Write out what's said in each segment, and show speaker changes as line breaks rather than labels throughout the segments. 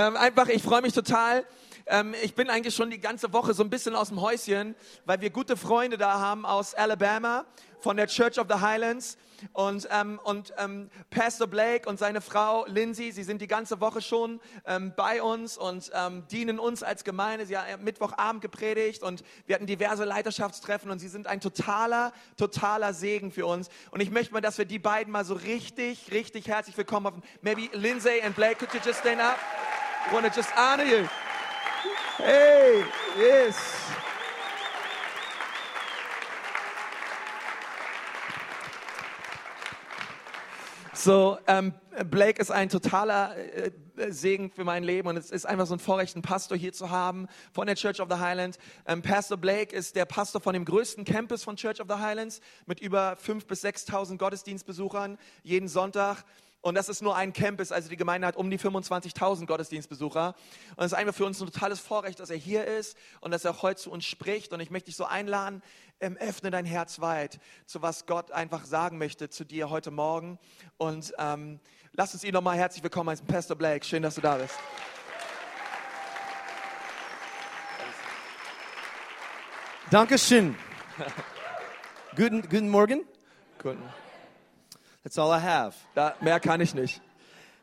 Ähm, einfach, ich freue mich total. Ähm, ich bin eigentlich schon die ganze Woche so ein bisschen aus dem Häuschen, weil wir gute Freunde da haben aus Alabama von der Church of the Highlands. Und, ähm, und ähm, Pastor Blake und seine Frau Lindsay, sie sind die ganze Woche schon ähm, bei uns und ähm, dienen uns als Gemeinde. Sie haben Mittwochabend gepredigt und wir hatten diverse Leiterschaftstreffen und sie sind ein totaler, totaler Segen für uns. Und ich möchte mal, dass wir die beiden mal so richtig, richtig herzlich willkommen haben. Maybe Lindsay and Blake, could you just stand up? I want to just honor you. Hey, yes. So, ähm, Blake ist ein totaler äh, Segen für mein Leben und es ist einfach so ein Vorrecht, einen Pastor hier zu haben von der Church of the Highlands. Ähm, Pastor Blake ist der Pastor von dem größten Campus von Church of the Highlands mit über 5.000 bis 6.000 Gottesdienstbesuchern jeden Sonntag. Und das ist nur ein Campus, also die Gemeinde hat um die 25.000 Gottesdienstbesucher. Und es ist einfach für uns ein totales Vorrecht, dass er hier ist und dass er auch heute zu uns spricht. Und ich möchte dich so einladen, ähm, öffne dein Herz weit zu was Gott einfach sagen möchte zu dir heute Morgen. Und ähm, lass uns ihn nochmal herzlich willkommen heißen, Pastor Blake. Schön, dass du da bist.
Dankeschön. Guten, guten Morgen.
Guten.
That's all I have.
Da, mehr kann ich nicht.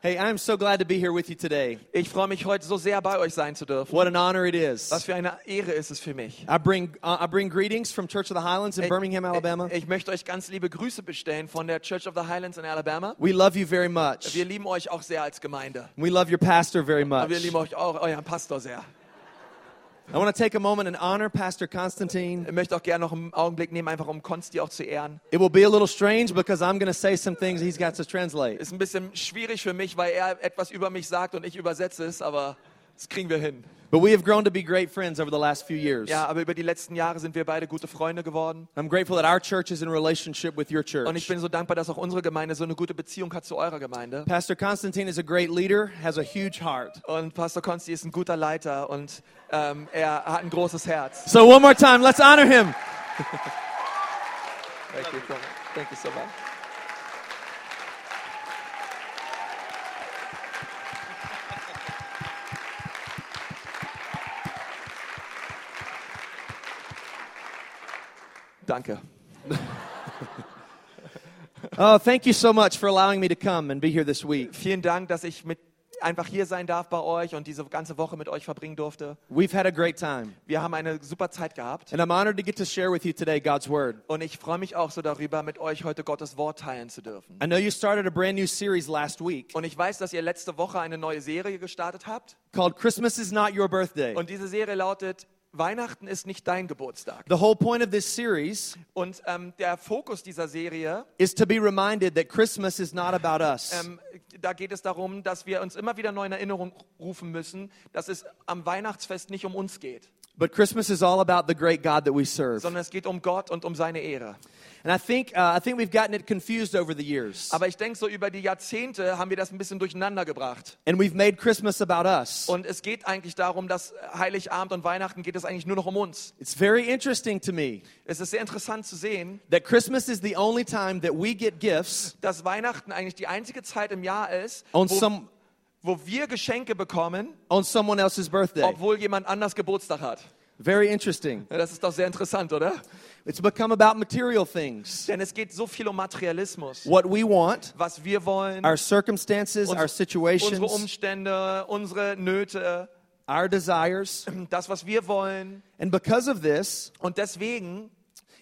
Hey, I'm so glad to be here with you today.
Ich freue mich heute so sehr bei euch sein zu dürfen.
What an honor it is.
Was für eine Ehre ist es für mich.
I bring uh, I bring greetings from Church of the Highlands in
Ich-
Birmingham, Alabama.
Ich, ich möchte euch ganz liebe Grüße bestellen von der Church of the Highlands in Alabama.
We love you very much.
Wir lieben euch auch sehr als Gemeinde.
We love your pastor very much.
wir lieben euch auch, euren Pastor sehr.
I want to take a moment and honor Pastor Constantine.
Ich möchte auch gerne noch einen Augenblick nehmen, einfach um Konsti auch zu ehren.
It will be a little strange because I'm going to say some things he's got to translate.
Ist ein bisschen schwierig für mich, weil er etwas über mich sagt und ich übersetze es, aber das kriegen wir hin.
But we have grown to be great friends over the last few years.
Ja, aber über die letzten Jahre sind wir beide gute Freunde geworden.
I'm grateful that our church is in relationship with your church.
Und ich bin so dankbar, dass auch unsere Gemeinde so eine gute Beziehung hat zu eurer Gemeinde.
Pastor Constantine is a great leader, has a huge heart.
Und Pastor Konsti ist ein guter Leiter und ähm, er hat ein großes Herz.
So one more time, let's honor him.
Thank you so much. Thank you so much. Danke.
Oh, thank you so much for allowing me to come and be here this week.
Vielen Dank, dass ich mit einfach hier sein darf bei euch und diese ganze Woche mit euch verbringen durfte.
We've had a great time.
Wir haben eine super Zeit gehabt
And I'm honored to get to share with you today God's Word.
und ich freue mich auch so darüber, mit euch heute Gottes Wort teilen zu dürfen.
I know you started a brand new series last week
Und ich weiß, dass ihr letzte Woche eine neue Serie gestartet habt
called Christmas is Not Your Birthday.
und diese Serie lautet Weihnachten ist nicht dein Geburtstag.
The whole point of this series
Und ähm, der Fokus dieser Serie,
is to be reminded that Christmas is not about us.
ähm, da geht es darum, dass wir uns immer wieder neu in Erinnerung rufen müssen, dass es am Weihnachtsfest nicht um uns geht,
But Christmas is all about the great God that we serve.
sondern es geht um Gott und um seine Ehre.
And I think, uh, I think we've gotten it confused over the years.
Aber ich denke, so über die Jahrzehnte haben wir das ein bisschen durcheinander gebracht.
And we've made Christmas about us.
Und es geht eigentlich darum, dass Heiligabend und Weihnachten geht es eigentlich nur noch um uns.
It's very interesting to me
Es ist sehr interessant zu sehen,
that Christmas is the only time that we get gifts
dass Weihnachten eigentlich die einzige Zeit im Jahr ist,
on
wo,
some
wo wir Geschenke bekommen,
on someone else's birthday.
obwohl jemand anders Geburtstag hat.
Very interesting.
Das ist doch sehr interessant, oder?
It's become about material things.
Denn es geht so viel um Materialismus.
What we want,
Was wir wollen,
our circumstances, our
unsere
situations,
Umstände, unsere Nöte,
our desires.
das, was wir wollen.
And because of this,
Und deswegen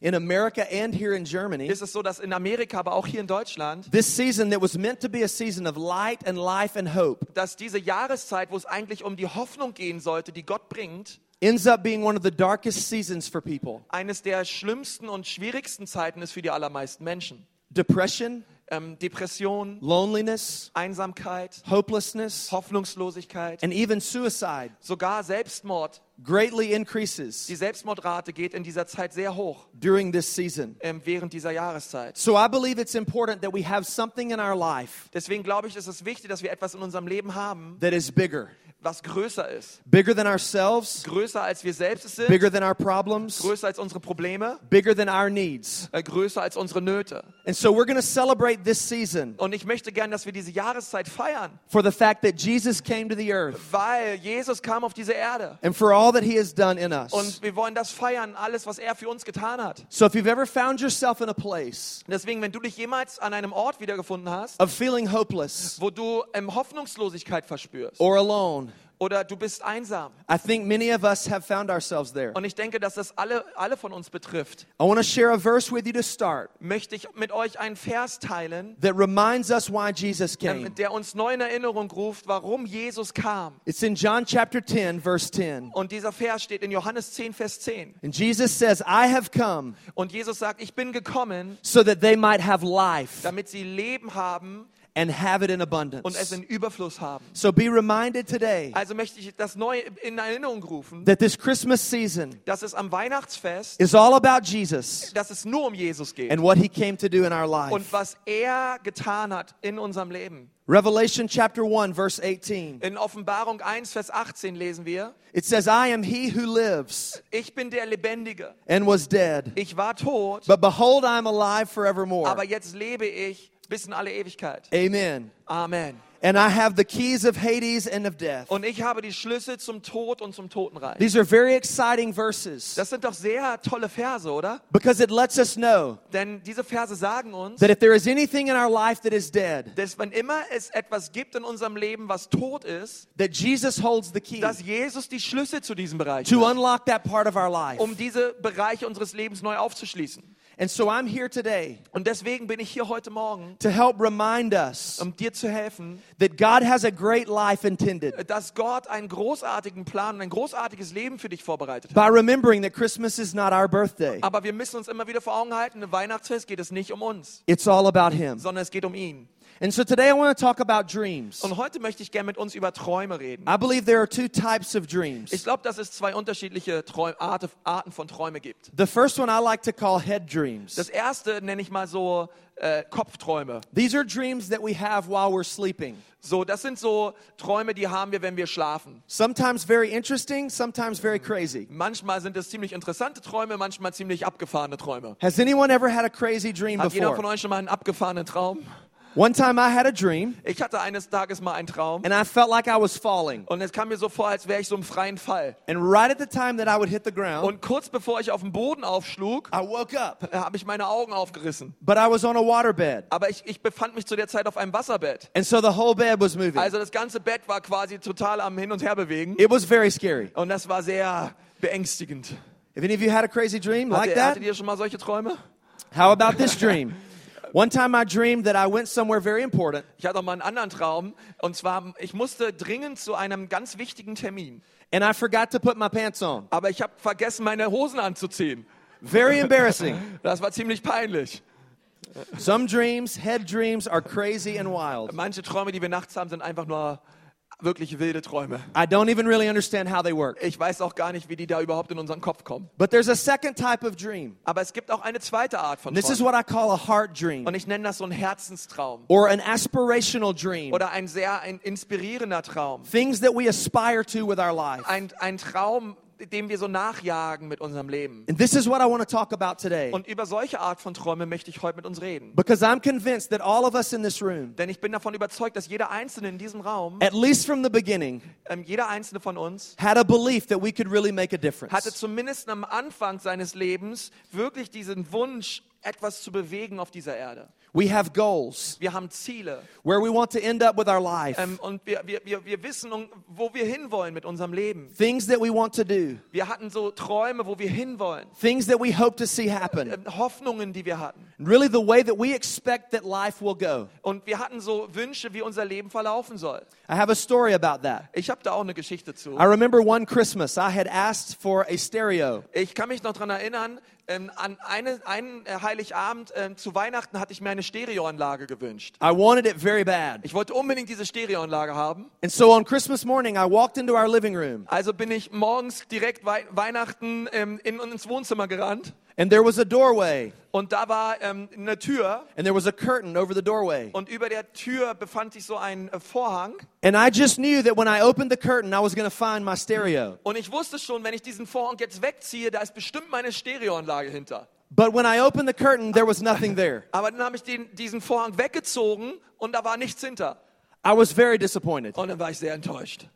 in America and here in Germany,
ist es so, dass in Amerika, aber auch hier in Deutschland,
this season that was meant to be a season of light and life and hope
dass diese Jahreszeit, wo es eigentlich um die Hoffnung gehen sollte, die Gott bringt,
ends up being one of the darkest seasons for people.
eines der schlimmsten und schwierigsten Zeiten ist für die allermeisten Menschen.
Depression,
Ähm, Depression,
loneliness,
Einsamkeit,
hopelessness,
Hoffnungslosigkeit,
and even suicide
sogar Selbstmord.
greatly increases
Die Selbstmordrate geht in dieser Zeit sehr hoch,
during this season.
ähm, während dieser Jahreszeit.
So I believe it's important that we have something in our life
Deswegen glaube ich, ist es wichtig, dass wir etwas in unserem Leben haben,
that is bigger,
was größer ist.
bigger than ourselves,
Größer als wir selbst sind,
bigger than our problems,
größer als unsere Probleme,
bigger than our needs.
äh, größer als unsere Nöte.
And so we're going to celebrate this season
Und ich möchte gern, dass wir diese Jahreszeit feiern,
for the fact that Jesus came to the earth
weil Jesus kam auf diese Erde.
and for all that he has done in us.
Und wir wollen das feiern, alles, was er für uns getan hat.
So if you've ever found yourself in a place
Deswegen, wenn du dich jemals an einem Ort wiedergefunden hast,
of feeling hopeless
wo du ähm, Hoffnungslosigkeit verspürst
or alone,
oder du bist einsam.
I think many of us have found ourselves there.
Und ich denke, dass das alle, alle von uns betrifft.
I want to share a verse with you to start
Möchte ich mit euch einen Vers teilen,
that reminds us why Jesus came.
der uns neu in Erinnerung ruft, warum Jesus kam.
It's in John chapter 10, verse 10.
Und dieser Vers steht in Johannes 10, Vers 10.
And Jesus says, I have come
Und Jesus sagt, ich bin gekommen,
so that they might have life
damit sie Leben haben
and have it in
und es
abundance.
in Überfluss haben.
So be reminded today
Also möchte ich das neu in Erinnerung rufen,
that this Christmas season
dass es am Weihnachtsfest,
is all about Jesus
dass es nur um Jesus geht
and what he came to do in our
und
life.
was er getan hat in unserem Leben.
Revelation chapter 1, verse 18.
In Offenbarung 1, Vers 18 lesen wir,
It says, I am he who lives
ich bin der Lebendige.
and was dead,
Ich war tot,
but behold, I am alive forevermore.
aber jetzt lebe ich bis in alle Ewigkeit.
Amen.
Amen.
And I have the keys of Hades and of death.
Und ich habe die Schlüssel zum Tod und zum Totenreich.
These are very exciting verses
Das sind doch sehr tolle Verse, oder?
because it lets us know
Denn diese Verse sagen uns,
that if there is anything in our life that is dead,
dass wenn immer es etwas gibt in unserem Leben, was tot ist,
that Jesus holds the key
dass Jesus die Schlüssel zu diesem Bereich
to
hat,
unlock that part of our life.
um diese Bereiche unseres Lebens neu aufzuschließen.
And so I'm here today
Und deswegen bin ich hier heute Morgen,
to help remind us
um dir zu helfen,
that God has a great life intended
dass Gott einen großartigen Plan und ein großartiges Leben für dich vorbereitet hat.
by remembering that Christmas is not our birthday.
Aber wir müssen uns immer wieder vor Augen halten, im Weihnachtsfest geht es nicht um uns,
It's all about Him.
sondern es geht um ihn.
And so today I want to talk about dreams.
Und heute möchte ich gerne mit uns über Träume reden.
I believe there are two types of dreams.
Ich glaube, dass es zwei unterschiedliche Träum Arte, Arten von Träume gibt.
The first one I like to call head dreams.
Das erste nenne ich mal so äh, Kopfträume.
These are dreams that we have while we're sleeping.
So, das sind so Träume, die haben wir, wenn wir schlafen.
Sometimes very interesting, sometimes very crazy.
Manchmal sind es ziemlich interessante Träume, manchmal ziemlich abgefahrene Träume.
Has anyone ever had a crazy dream
Hat jeder von
before?
euch schon mal einen abgefahrenen Traum?
One time I had a dream
Ich hatte eines Tages mal einen Traum
and I felt like I was falling.
und es kam mir so vor, als wäre ich so im freien Fall.
And right at the time that I would hit the ground,
Und kurz bevor ich auf den Boden aufschlug,
I woke up,
äh, habe ich meine Augen aufgerissen.
but I was on a waterbed.
Aber ich, ich befand mich zu der Zeit auf einem Wasserbett.
And so the whole bed was moving.
Also das ganze Bett war quasi total am Hin und Her bewegen.
It was very scary.
Und das war sehr beängstigend.
If any of you had a crazy dream like that,
hattet ihr schon mal solche Träume?
how about this dream? One time I dreamed that I went somewhere very important
Ich hatte auch mal einen anderen Traum. Und zwar, ich musste dringend zu einem ganz wichtigen Termin.
and I forgot to put my pants on.
Aber ich habe vergessen, meine Hosen anzuziehen.
Very embarrassing.
Das war ziemlich peinlich.
Some dreams, head dreams, are crazy and wild.
Manche Träume, die wir nachts haben, sind einfach nur wirklich wilde Träume.
I don't even really understand how they work.
Ich weiß auch gar nicht, wie die da überhaupt in unseren Kopf kommen.
But there's a second type of dream.
Aber es gibt auch eine zweite Art von
This is
Träumen.
what I call a heart dream
Und ich nenne das so einen Herzenstraum.
or an aspirational dream.
Oder ein sehr ein inspirierender Traum.
Things that we aspire to with our life.
Ein, ein Traum, dem wir so nachjagen mit unserem Leben.
And this is what I want to talk about today.
Und über solche Art von Träume möchte ich heute mit uns reden.
Because I'm convinced that all of us in this room,
Denn ich bin davon überzeugt, dass jeder Einzelne in diesem Raum,
at least from the beginning,
ähm, jeder Einzelne von uns,
had a belief that we could really make a
hatte
difference.
zumindest am Anfang seines Lebens wirklich diesen Wunsch, etwas zu bewegen auf dieser Erde.
We have goals
Wir haben Ziele
where we want to end up with our life,
ähm, und wir, wir, wir, wir wissen, wo wir hinwollen mit unserem Leben.
things that we want to do,
Wir hatten so Träume, wo wir hinwollen,
things that we hope to see happen,
ähm, Hoffnungen, die wir hatten.
and really the way that we expect that life will go.
Und wir hatten so Wünsche, wie unser Leben verlaufen soll.
I have a story about that.
Ich habe da auch eine Geschichte zu.
I remember one Christmas I had asked for a stereo.
Ich kann mich noch daran erinnern, ähm, an eine, einen äh, Heiligabend ähm, zu Weihnachten hatte ich mir eine Stereoanlage gewünscht.
I wanted it very bad.
Ich wollte unbedingt diese Stereoanlage haben.
And so on Christmas morning, I walked into our living room
Also bin ich morgens direkt Wei Weihnachten ähm, in, ins Wohnzimmer gerannt.
And there was a doorway,
und da war ähm, eine Tür
and there was a curtain over the doorway.
und über der Tür befand sich so ein äh, Vorhang.
And I just knew that when I opened the curtain, I was going to find my stereo.
Und ich wusste schon, wenn ich diesen Vorhang jetzt wegziehe, da ist bestimmt meine Stereoanlage hinter.
But when I opened the curtain, there was nothing there.
Aber dann habe ich den, diesen Vorhang weggezogen und da war nichts hinter.
I was very disappointed.
Und dann war ich sehr enttäuscht.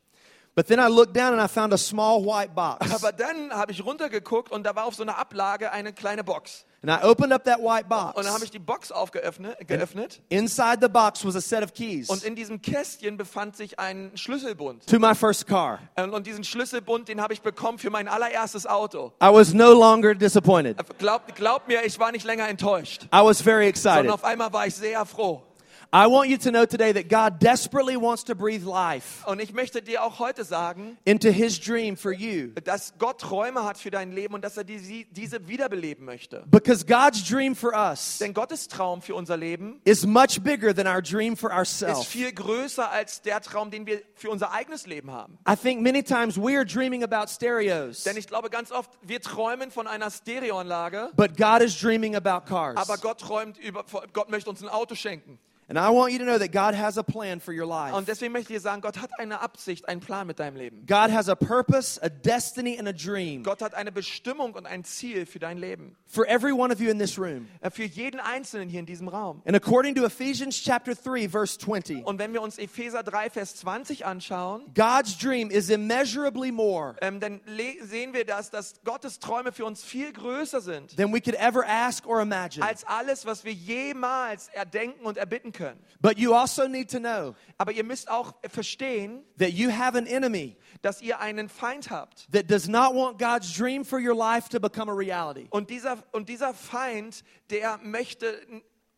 But then I looked down and I found a small white box.
Aber dann habe ich runtergeguckt und da war auf so einer Ablage eine kleine Box.
And I opened up that white
Und dann habe
box.
ich die Box aufgeöffnet. Geöffnet.
Inside the box was a set of keys
Und in diesem Kästchen befand sich ein Schlüsselbund.
to my first car.
Und diesen Schlüsselbund, den habe ich bekommen für mein allererstes Auto.
I was no longer disappointed.
Glaub, glaub mir, ich war nicht länger enttäuscht,
I was very
sondern
excited.
auf einmal war ich sehr froh.
I want you to know today that God desperately wants to breathe life
Und ich möchte dir auch heute sagen,
into His dream for you.
dass Gott Träume hat für dein Leben und dass er die, diese wiederbeleben möchte.
Because God's dream for us
Denn Gottes Traum für unser Leben
is much bigger than our dream for
ist
ourselves.
viel größer als der Traum, den wir für unser eigenes Leben haben.
I think many times we are dreaming about stereos,
Denn ich glaube ganz oft, wir träumen von einer Stereoanlage,
but God is dreaming about cars.
aber Gott träumt über, Gott möchte uns ein Auto schenken.
And I want you to know that God has a plan for your life.
Und deswegen möchte ich dir sagen, Gott hat eine Absicht, einen Plan mit deinem Leben.
God has a purpose, a destiny, and a dream
Gott hat eine Bestimmung und ein Ziel für dein Leben.
for every one of you in this room.
Äh, Für jeden Einzelnen hier in diesem Raum.
And according to Ephesians chapter 3 verse 20,
Und wenn wir uns Epheser 3, Vers 20 anschauen,
God's dream is immeasurably more
ähm, dann sehen wir, dass, dass Gottes Träume für uns viel größer sind
than we could ever ask or imagine.
als alles, was wir jemals erdenken und erbitten können.
But you also need to know
Aber ihr müsst auch verstehen,
that you have an enemy
dass ihr einen Feind habt.
that does not want God's dream for your life to become a reality.
Und dieser, und dieser Feind, der möchte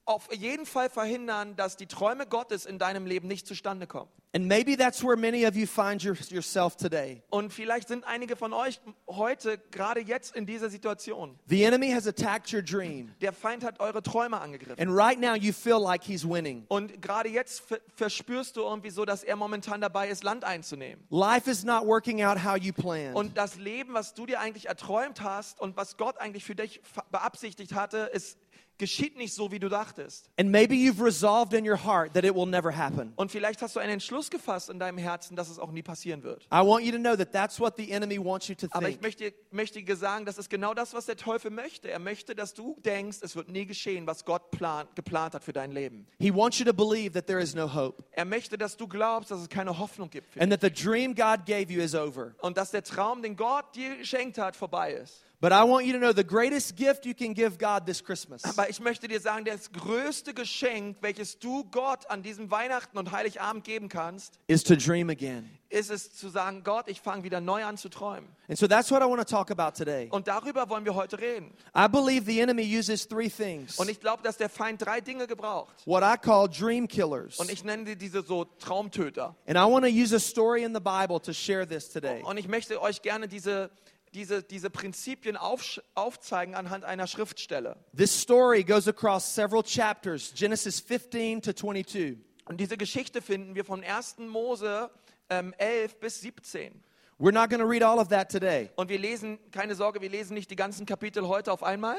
auf jeden Fall verhindern, dass die Träume Gottes in deinem Leben nicht zustande kommen.
And maybe that's where many of you find your, yourself today.
Und vielleicht sind einige von euch heute, gerade jetzt in dieser Situation.
The enemy has attacked your dream.
Der Feind hat eure Träume angegriffen.
And right now you feel like he's winning.
Und gerade jetzt ver- verspürst du irgendwie so, dass er momentan dabei ist, Land einzunehmen.
Life is not working out how you planned.
Und das Leben, was du dir eigentlich erträumt hast und was Gott eigentlich für dich beabsichtigt hatte, es geschieht nicht so, wie du dachtest.
And maybe you've resolved in your heart that it will never happen.
Und vielleicht hast du einen Entschluss gefasst in deinem Herzen, dass es auch nie passieren wird.
I want you to know that that's what the enemy wants you to
Aber ich
think.
möchte, möchte dir sagen, das ist genau das, was der Teufel möchte. Er möchte, dass du denkst, es wird nie geschehen, was Gott plan, geplant hat für dein Leben.
He wants you to believe that there is no hope
Er möchte, dass du glaubst, dass es keine Hoffnung gibt.
And that the dream God gave you is over.
und dass der Traum, den Gott dir geschenkt hat, vorbei ist.
But I want you to know the greatest gift you can give God this Christmas
Aber ich möchte dir sagen, das größte Geschenk, welches du Gott an diesem Weihnachten und Heiligabend geben kannst,
is to dream again.
ist es zu sagen, Gott, ich fange wieder neu an zu träumen.
And so that's what I want to talk about today.
Und darüber wollen wir heute reden.
I believe the enemy uses three things
Und ich glaube, dass der Feind drei Dinge gebraucht.
what I call dream killers.
Und ich nenne die diese so Traumtöter.
And I want to use a story in the Bible to share this today.
Und ich möchte euch gerne diese, diese, diese Prinzipien aufsch- aufzeigen anhand einer Schriftstelle.
This story goes across several chapters, Genesis 15 to 22.
Und diese Geschichte finden wir von 1. Mose ähm, 11 bis 17.
We're not going to read all of that today,
Und wir lesen, keine Sorge, wir lesen nicht die ganzen Kapitel heute auf einmal.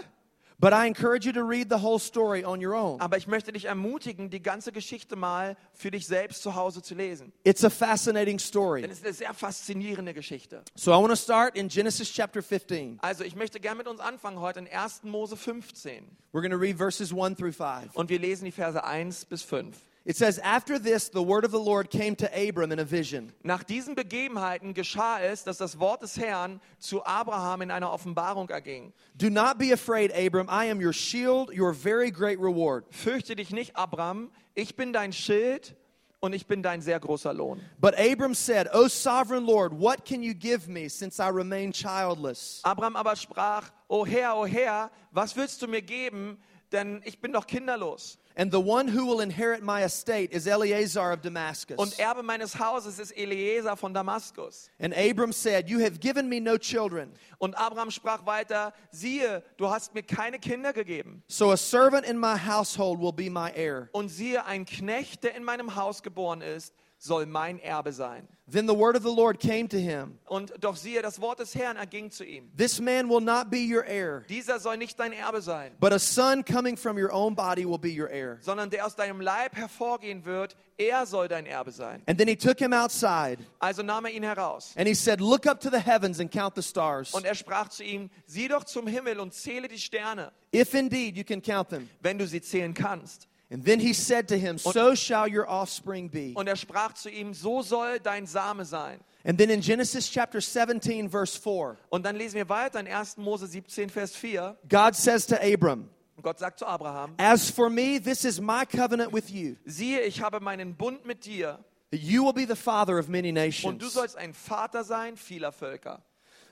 But I encourage you to read the whole story on your own.
Aber ich möchte dich ermutigen, die ganze Geschichte mal für dich selbst zu Hause zu lesen.
It's a fascinating story.
Denn es ist eine sehr faszinierende Geschichte.
So I want to start in Genesis chapter 15.
Also ich möchte gerne mit uns anfangen heute in 1. Mose 15.
We're going to read verses 1 through 5.
Und wir lesen die Verse 1 bis 5.
It says, After this, the word of the Lord came to Abram in a vision.
Nach diesen Begebenheiten geschah es, dass das Wort des Herrn zu Abraham in einer Offenbarung erging.
Do not be afraid, Abram. I am your shield, your very great reward.
Fürchte dich nicht, Abraham, ich bin dein Schild und ich bin dein sehr großer Lohn.
But Abram said, O sovereign Lord, what can you give me since I remain childless?
Abraham aber sprach, O Herr, o Herr, was willst du mir geben, denn ich bin doch kinderlos.
And the one who will inherit my estate is Eleazar of Damascus.
Und Erbe meines Hauses ist Eliezer von Damaskus.
And Abram said, You have given me no children.
Und Abraham sprach weiter, siehe, du hast mir keine Kinder gegeben.
So a servant in my household will be my heir.
Und siehe, ein Knecht, der in meinem Haus geboren ist, soll mein Erbe sein.
Then the word of the Lord came to him
Und doch siehe, das Wort des Herrn erging zu ihm.
This man will not be your heir,
Dieser soll nicht dein Erbe sein,
but a son coming from your own body will be your heir.
sondern der aus deinem Leib hervorgehen wird, er soll dein Erbe sein.
And then he took him outside
Also nahm er ihn heraus.
and he said, Look up to the heavens and count the stars,
Und er sprach zu ihm, sieh doch zum Himmel und zähle die Sterne,
if indeed you can count them.
wenn du sie zählen kannst.
And then he said to him, So shall your offspring be.
Und er sprach zu ihm, so soll dein Same sein.
And then in Genesis chapter 17, verse 4,
Und dann lesen wir weiter in 1. Mose 17, Vers 4.
God says to Abram,
Gott sagt zu Abraham,
As for me, this is my covenant with you.
siehe, ich habe meinen Bund mit dir
You will be the father of many nations.
und du sollst ein Vater sein vieler Völker.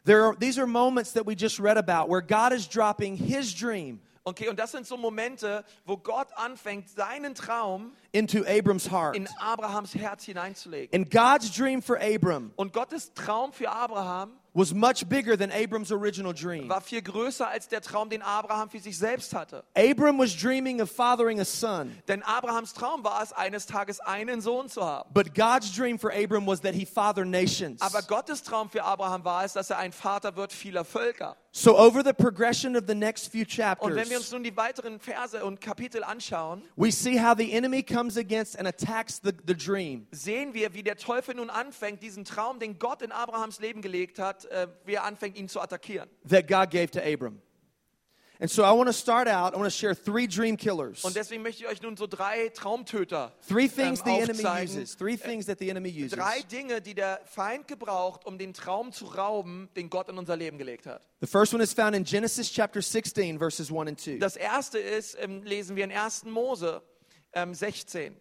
There are, these are moments that we just read about where God is dropping his dream
Okay, und das sind so Momente, wo Gott anfängt, seinen Traum
into Abram's heart.
in Abrahams Herz hineinzulegen.
And God's dream for Abram
Und Gottes Traum für Abraham
was much bigger than Abram's original dream.
war viel größer als der Traum, den Abraham für sich selbst hatte.
Abram was dreaming of fathering a son,
Denn Abrahams Traum war es, eines Tages einen Sohn zu haben.
but God's dream for Abram was that he father nations.
Aber Gottes Traum für Abraham war es, dass er ein Vater wird vieler Völker.
So, over the progression of the next few
Und wenn wir uns
chapters,
nun die weiteren Verse und Kapitel anschauen,
we see how the enemy comes against and attacks the, the dream.
sehen wir, wie der Teufel nun anfängt, diesen Traum, den Gott in Abrahams Leben gelegt hat, äh, wie er anfängt, ihn zu attackieren.
that God gave to Abram. And so I want to start out, I want to share three dream killers.
Und deswegen möchte ich euch nun so drei Traumtöter
Three things
ähm,
the enemy uses. Three things that the enemy uses.
Drei Dinge, die der Feind gebraucht, um den Traum zu rauben, den Gott in unser Leben gelegt hat.
The first one is found in Genesis chapter 16, verses 1 and 2. It
Das erste ist, ähm, lesen wir in 1. Mose ähm, 16.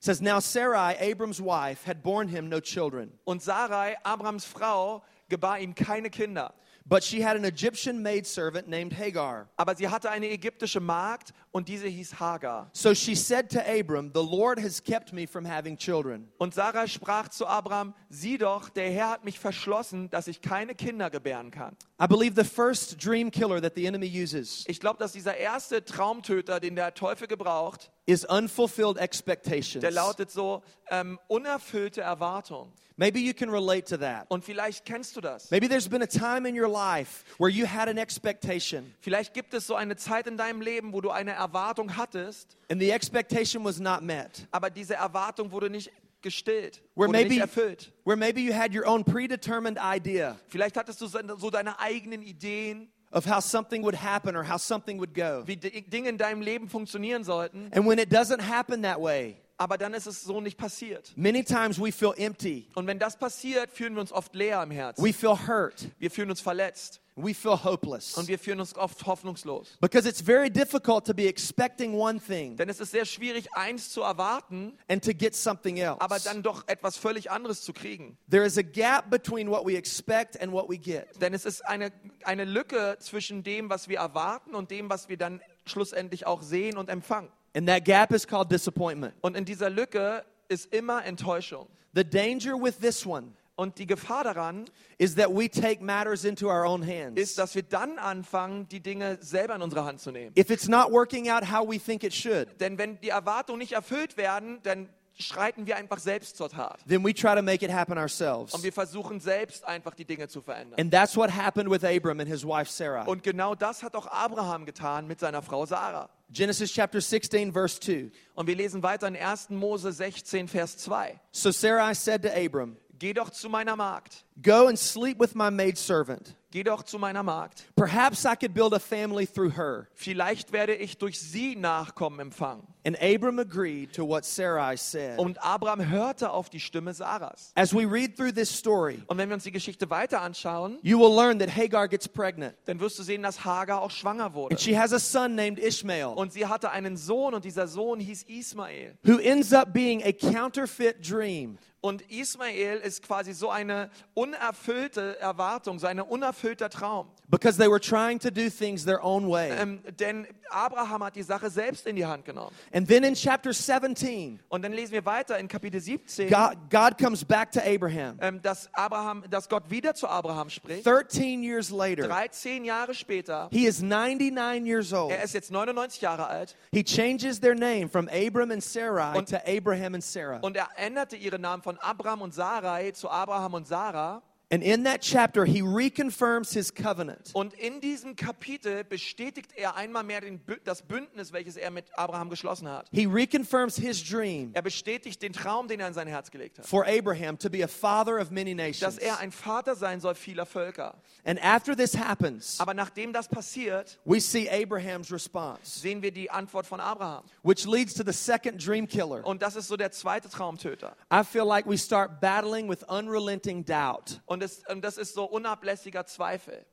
says, Now Sarai, Abram's wife, had borne him no children,
Und Sarai, Abrams Frau, gebar ihm keine Kinder.
But she had an Egyptian maidservant named Hagar.
Aber sie hatte eine ägyptische Magd und diese hieß Hagar.
So she said to Abram, The Lord has kept me from having children.
Und Sarah sprach zu Abraham, sieh doch, der Herr hat mich verschlossen, dass ich keine Kinder gebären kann.
I believe the first dream killer that the enemy uses
Ich glaube, dass dieser erste Traumtöter, den der Teufel gebraucht,
is unfulfilled expectations.
der lautet so, ähm, unerfüllte Erwartung.
Maybe you can relate to that.
Und vielleicht kennst du das.
Maybe there's been a time in your life where you had an expectation
Vielleicht gibt es so eine Zeit in deinem Leben, wo du eine Erwartung hattest,
and the expectation was not met.
aber diese Erwartung wurde nicht gestillt,
Where
wurde nicht
maybe,
erfüllt.
where maybe you had your own predetermined idea
Vielleicht hattest du so deine eigenen Ideen,
of how something would happen or how something would go.
wie Dinge in deinem Leben funktionieren sollten,
And when it doesn't happen that way,
aber dann ist es so nicht passiert.
many times we feel empty,
Und wenn das passiert, fühlen wir uns oft leer im Herzen.
we feel hurt,
Wir fühlen uns verletzt
we feel hopeless.
und wir fühlen uns oft hoffnungslos.
Because it's very difficult to be expecting one thing
Denn es ist sehr schwierig, eins zu erwarten,
and to get something else.
aber dann doch etwas völlig anderes zu kriegen.
There is a gap between what we expect and what we get.
Denn es ist eine, eine Lücke zwischen dem, was wir erwarten und dem, was wir dann schlussendlich auch sehen und empfangen.
And that gap is called disappointment.
Und in dieser Lücke ist immer Enttäuschung.
The danger with this one
Und die Gefahr daran
is that we take matters into our own hands.
ist, dass wir dann anfangen, die Dinge selber in unsere Hand zu nehmen.
If it's not working out how we think it should,
Denn wenn die Erwartungen nicht erfüllt werden, dann schreiten wir einfach selbst zur Tat.
then we try to make it happen ourselves.
Und wir versuchen selbst einfach die Dinge zu verändern.
And that's what happened with Abram and his wife Sarah.
Und genau das hat auch Abraham getan mit seiner Frau Sarah.
Genesis chapter 16, verse 2.
Und wir lesen weiter in 1. Mose 16, Vers 2.
So Sarai said to Abram,
Geh doch zu meiner Magd.
Go and sleep with my maidservant.
Geh doch zu meiner Magd.
Perhaps I could build a family through her.
Vielleicht werde ich durch sie Nachkommen empfangen.
And Abram agreed to what Sarai said.
Und Abraham hörte auf die Stimme Sarahs.
As we read through this story,
Und wenn wir uns die Geschichte weiter anschauen,
you will learn that Hagar gets pregnant.
dann wirst du sehen, dass Hagar auch schwanger wurde.
And she has a son named Ishmael,
Und sie hatte einen Sohn und dieser Sohn hieß Ismael.
who ends up being a counterfeit dream.
Und Ismael ist quasi so eine unerfüllte Erwartung, so eine unerfüllter Traum.
because they were trying to do things their own way.
Ähm, denn Abraham hat die Sache selbst in die Hand genommen.
And then in chapter 17,
Und dann lesen wir weiter in Kapitel 17,
God, God comes back to Abraham.
ähm, dass, Abraham, dass Gott wieder zu Abraham spricht.
13 years later,
13 Jahre später,
he is 99 years old.
er ist jetzt 99 Jahre alt
He changes their name from Abram and Sarai
Und-
to Abraham and Sarah.
und er änderte ihre Namen von Abraham und Sarai zu Abraham und Sarah.
And in that chapter, he reconfirms his covenant.
Und in diesem Kapitel bestätigt er einmal mehr den, das Bündnis, welches er mit Abraham geschlossen hat.
He reconfirms his dream
Er bestätigt den Traum, den er in sein Herz gelegt hat.
for Abraham to be a father of many
Dass
nations.
er ein Vater sein soll vieler Völker.
And after this happens,
Aber nachdem das passiert,
we see Abraham's response,
sehen wir die Antwort von Abraham.
which leads to the second dream killer.
Und das ist so der zweite Traumtöter.
I feel like we start battling with unrelenting doubt.
Und das, und das ist so unablässiger Zweifel.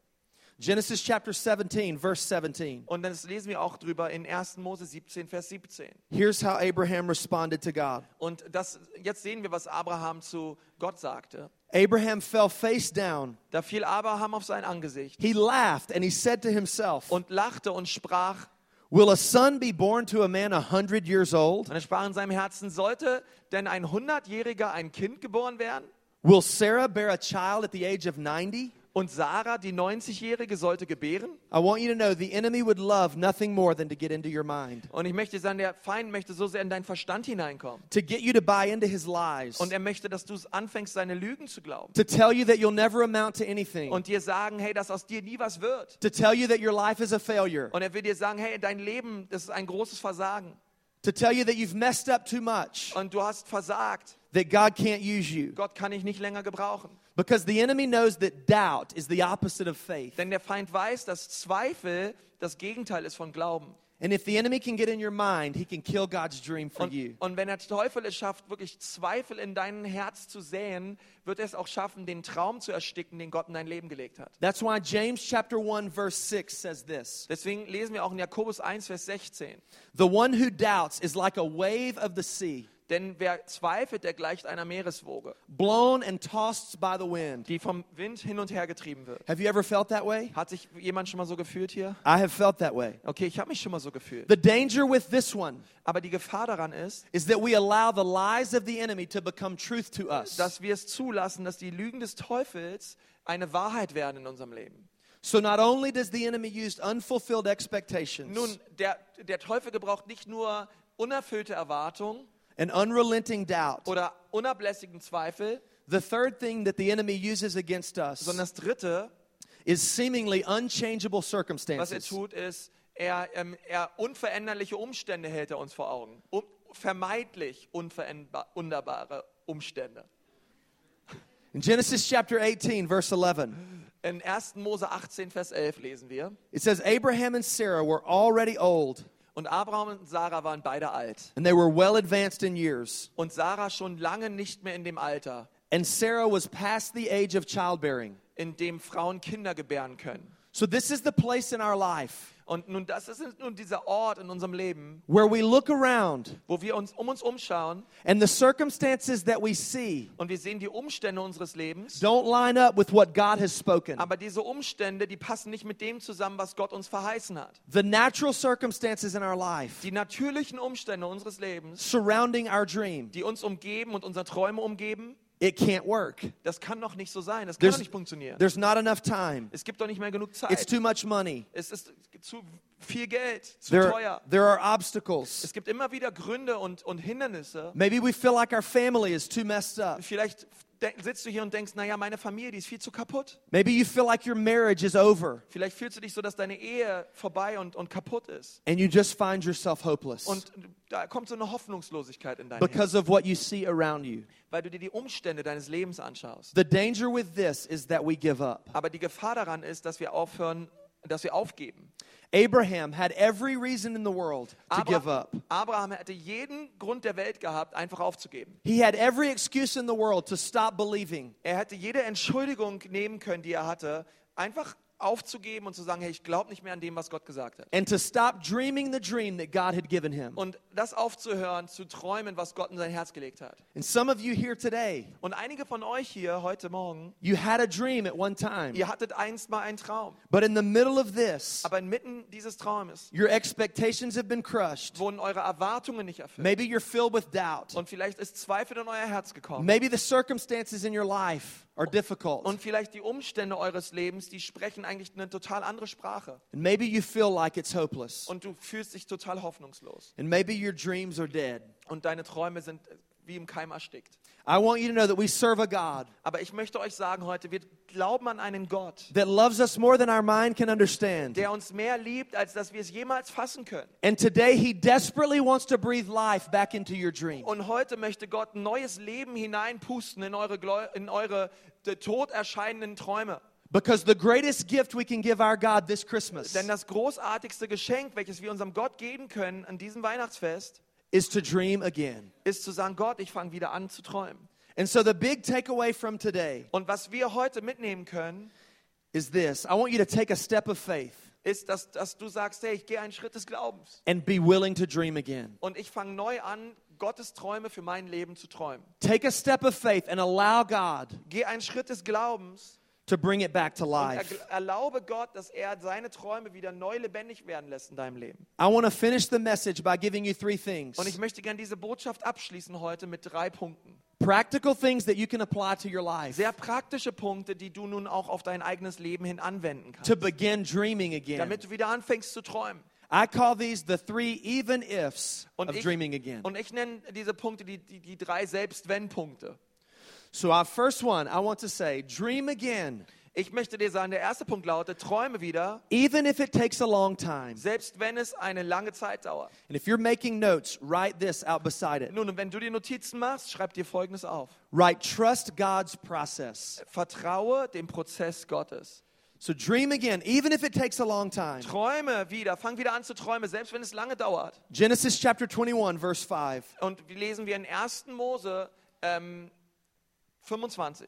Genesis chapter 17, verse 17.
Und das lesen wir auch drüber in 1. Mose 17, Vers 17.
Here's how Abraham responded to God.
Und das, jetzt sehen wir, was Abraham zu Gott sagte.
Abraham fell face down.
Da fiel Abraham auf sein Angesicht
He laughed and he said to himself,
und lachte und sprach,
Will a son be born to a man a hundred years old?
und er sprach in seinem Herzen, sollte denn ein Hundertjähriger ein Kind geboren werden?
Will Sarah bear a child at the age of 90?
Und Sarah, die 90-Jährige, sollte gebären?
I want you to know the enemy would love nothing more than to get into your mind,
Und ich möchte sagen, der Feind möchte so sehr in deinen Verstand hineinkommen.
to get you to buy into his lies,
Und er möchte, dass du anfängst, seine Lügen zu glauben.
to tell you that you'll never amount to anything,
Und dir sagen, hey, dass aus dir nie was wird.
to tell you that your life is a failure,
Und er will dir sagen, hey, dein Leben, das ist ein großes Versagen.
to tell you that you've messed up too much,
Und du hast versagt.
That God can't use you.
Gott kann dich nicht länger gebrauchen.
Because the enemy knows that doubt is the opposite of faith.
Denn der Feind weiß, dass Zweifel das Gegenteil ist von Glauben.
And if the enemy can get in your mind, he can kill God's dream for
Und,
you.
und wenn der Teufel es schafft, wirklich Zweifel in dein Herz zu säen, wird er es auch schaffen, den Traum zu ersticken, den Gott in dein Leben gelegt hat.
That's why James chapter 1 verse 6 says this.
Deswegen lesen wir auch in Jakobus 1, Vers 16.
The one who doubts is like a wave of the sea,
Denn wer zweifelt, der gleicht einer Meereswoge,
blown and tossed by the wind.
die vom Wind hin und her getrieben wird.
Have you ever felt that way?
Hat sich jemand schon mal so gefühlt hier?
I have felt that way.
Okay, ich habe mich schon mal so gefühlt.
The danger with this one
Aber die Gefahr daran ist,
is that we allow the lies of the enemy to become truth to us.
dass wir es zulassen, dass die Lügen des Teufels eine Wahrheit werden in unserem Leben.
So not only does the enemy use unfulfilled expectations
Nun, der, der Teufel gebraucht nicht nur unerfüllte Erwartungen
and unrelenting doubt,
oder unablässigen Zweifel,
the third thing that the enemy uses against us
sondern das Dritte,
is seemingly unchangeable
was er
circumstances.
tut, ist, er, ähm, er unveränderliche Umstände hält er uns vor Augen. Um, vermeidlich unveränderbare Umstände.
In Genesis chapter 18, verse 11,
In 1. Mose 18, Vers 11 lesen wir.
it says, Abraham and Sarah were already old,
Und Abraham und Sarah waren beide alt.
and they were well advanced in years.
Und Sarah schon lange nicht mehr in dem Alter,
And Sarah was past the age of childbearing.
in dem Frauen Kinder gebären können.
So, this is the place in our life
Und nun, das ist nun dieser Ort in unserem Leben,
where we look around
wo wir uns um uns umschauen
and the circumstances that we see
und wir sehen die Umstände unseres Lebens.
don't line up with what God has spoken.
Aber diese Umstände, die passen nicht mit dem zusammen, was Gott uns verheißen hat.
The natural circumstances in our life
Die natürlichen Umstände unseres Lebens,
surrounding our dream,
die uns umgeben und unsere Träume umgeben,
it can't work.
das kann doch nicht so sein. Das kann
There's,
doch nicht funktionieren.
there's not enough time.
Es gibt doch nicht mehr genug
It's
Zeit.
too much money.
Es ist zu viel Geld, zu
There,
teuer.
there are obstacles.
Es gibt immer wieder Gründe und, und Hindernisse.
Maybe we feel like our family is too messed up.
Vielleicht sitzt du hier und denkst, naja, meine Familie, die ist viel zu kaputt.
Maybe you feel like your marriage is over
Vielleicht fühlst du dich so, dass deine Ehe vorbei und, und kaputt ist.
and you just find yourself hopeless
Und da kommt so eine Hoffnungslosigkeit in dein Herz,
because of what you see around you.
weil du dir die Umstände deines Lebens anschaust.
The danger with this is that we give up.
Aber die Gefahr daran ist, dass wir aufhören, dass wir aufgeben.
Abraham had every reason in the world to give
Abra
up.
Abraham hätte jeden Grund der Welt gehabt, einfach aufzugeben.
He had every excuse in the world to stop believing.
Er hätte jede Entschuldigung nehmen können, die er hatte, einfach aufzugeben und zu sagen, hey, ich glaube nicht mehr an dem, was Gott gesagt hat.
and to stop dreaming the dream that God had given him.
Und das aufzuhören, zu träumen, was Gott in sein Herz gelegt hat.
And some of you here today,
Und einige von euch hier heute Morgen,
you had a dream at one time,
ihr hattet einst mal einen Traum.
but in the middle of this,
Aber inmitten dieses Traumes
your expectations have been crushed.
wurden eure Erwartungen nicht erfüllt.
Maybe you're filled with doubt.
Und vielleicht ist Zweifel in euer Herz gekommen.
Maybe the circumstances in your life are difficult.
Und vielleicht die Umstände eures Lebens, die sprechen eigentlich eine total andere Sprache.
And maybe you feel like it's hopeless.
Und du fühlst dich total hoffnungslos.
And maybe your dreams are dead.
Und deine Träume sind wie im Keim erstickt.
I want you to know that we serve a God
Aber ich möchte euch sagen heute, wir glauben an einen Gott,
that loves us more than our mind can understand.
der uns mehr liebt, als dass wir es jemals fassen können.
And today, He desperately wants to breathe life back into your dream.
Und heute möchte Gott neues Leben hineinpusten in eure, in eure tot erscheinenden Träume.
Because the greatest gift we can give our God this Christmas
Denn das großartigste Geschenk, welches wir unserem Gott geben können an diesem Weihnachtsfest,
is to dream again.
ist zu sagen, Gott, ich fange wieder an zu träumen.
And so, the big takeaway from today
Und was wir heute mitnehmen können,
is this I want you to take a step of faith
ist, dass, dass du sagst, hey, ich gehe einen Schritt des Glaubens.
and be willing to dream again.
Und ich fange neu an, Gottes Träume für mein Leben zu träumen.
Take a step of faith and allow God
Geh einen Schritt des Glaubens
to bring it back to life.
er, erlaube Gott, dass er seine Träume wieder neu lebendig werden lässt in deinem Leben.
I want to finish the message by giving you three things
Und ich möchte gerne diese Botschaft abschließen heute mit drei Punkten.
practical things that you can apply to your life
Sehr praktische Punkte, die du nun auch auf dein eigenes Leben hin anwenden kannst.
to begin dreaming again.
Damit du wieder anfängst zu träumen.
I call these the three even ifs
Und
of
ich,
dreaming again.
und ich nenne diese Punkte die, die, die drei Selbst-Wenn-Punkte.
So, our first one, I want to say, dream again,
Ich möchte dir sagen, der erste Punkt lautet, träume wieder,
even if it takes a long time.
selbst wenn es eine lange Zeit dauert.
And if you're making notes, write this out beside it.
Nun, und wenn du dir Notizen machst, schreib dir Folgendes auf.
Write, trust God's process.
Vertraue dem Prozess Gottes.
So, dream again, even if it takes a long time.
Träume wieder, fang wieder an zu träumen, selbst wenn es lange dauert.
Genesis chapter 21, verse 5.
Und lesen wir in 1. Mose ähm, 25.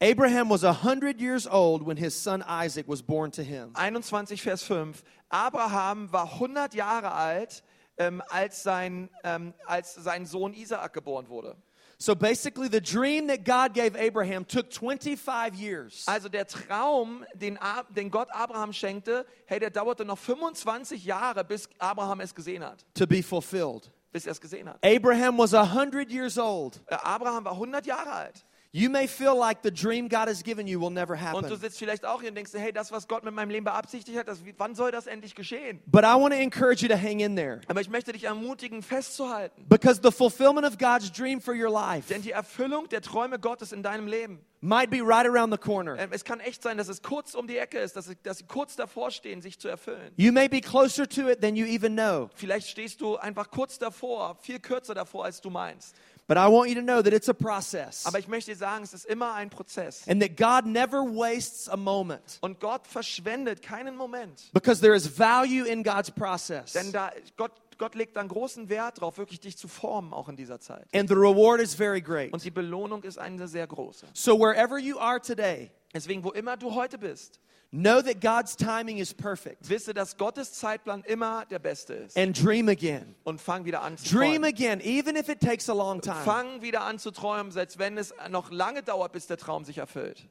Abraham was a 100 years old when his son Isaac was born to him.
21, Vers 5. Abraham war 100 Jahre alt, ähm, als, sein, ähm, als sein Sohn Isaak geboren wurde.
So basically, the dream that God gave Abraham took 25 years.
Also der Traum, den, Ab- den Gott Abraham schenkte, hey, der dauerte noch 25 Jahre, bis Abraham es gesehen hat.
to be fulfilled.
Bis er es gesehen hat.
Abraham was 100 years old.
Äh, Abraham war 100 Jahre alt.
You may feel like the dream God has given you will never
Und du
happen.
sitzt vielleicht auch hier und denkst, hey, das, was Gott mit meinem Leben beabsichtigt hat, das, wann soll das endlich geschehen?
But I want to encourage you to hang in there
Aber ich möchte dich ermutigen, festzuhalten.
because the fulfillment of God's dream for your life
Denn die Erfüllung der Träume Gottes in deinem Leben,
might be right around the corner.
ähm, es kann echt sein, dass es kurz um die Ecke ist, dass, sie- dass sie kurz davor stehen, sich zu erfüllen.
You may be closer to it than you even know.
Vielleicht stehst du einfach kurz davor, viel kürzer davor, als du meinst.
But I want you to know that it's a process
Aber ich möchte dir sagen, es ist immer ein Prozess.
and that God never wastes a moment
Und Gott verschwendet keinen Moment.
because there is value in God's process.
Denn da, Gott, Gott legt dann großen Wert drauf, wirklich dich zu formen, auch in dieser Zeit.
And the reward is very great.
Und die Belohnung ist eine sehr große.
So wherever you are today,
Deswegen, wo immer du heute bist,
know that God's timing is perfect
wisse, dass Gottes Zeitplan immer der beste ist.
and dream again.
Und fang wieder an zu
Dream
träumen.
again, even if it takes a long time.
Fang wieder an zu träumen, selbst wenn es noch lange dauert, bis der Traum sich erfüllt.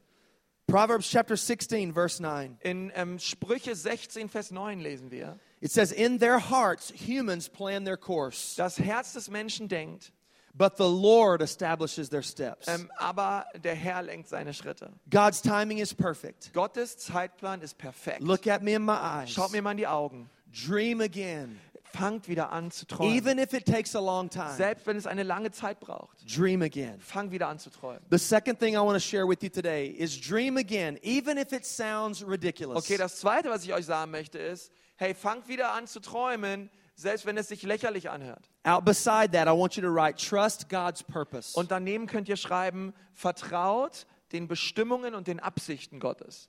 Proverbs chapter 16, verse 9.
In ähm, Sprüche 16, Vers 9 lesen wir,
It says, In their hearts, humans plan their course,
das Herz des Menschen denkt,
but the Lord establishes their steps.
ähm, aber der Herr lenkt seine Schritte.
God's timing is perfect.
Gottes Zeitplan ist perfekt.
Look at me in my eyes.
Schaut mir mal in die Augen.
Dream again,
Fangt wieder an zu träumen.
even if it takes a long time.
Selbst wenn es eine lange Zeit braucht.
Dream again.
Fang wieder an zu träumen.
The second thing I want to share with you today is dream again, even if it sounds ridiculous.
Okay, das Zweite, was ich euch sagen möchte, ist, hey, fangt wieder an zu träumen, selbst wenn es sich lächerlich anhört.
Out beside that, I want you to write, trust God's purpose.
Und daneben könnt ihr schreiben, vertraut den Bestimmungen und den Absichten Gottes.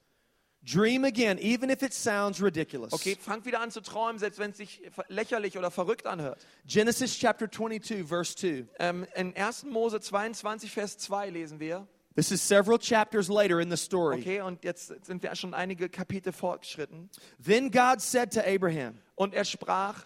Dream again, even if it sounds ridiculous.
Okay, fangt wieder an zu träumen, selbst wenn es sich lächerlich oder verrückt anhört.
Genesis chapter 22, verse 2.
Ähm, in 1. Mose 22, Vers 2 lesen wir,
This is several chapters later in the story.
Okay, und jetzt sind wir schon einige Kapitel fortgeschritten.
Then God said to Abraham,
Und er sprach,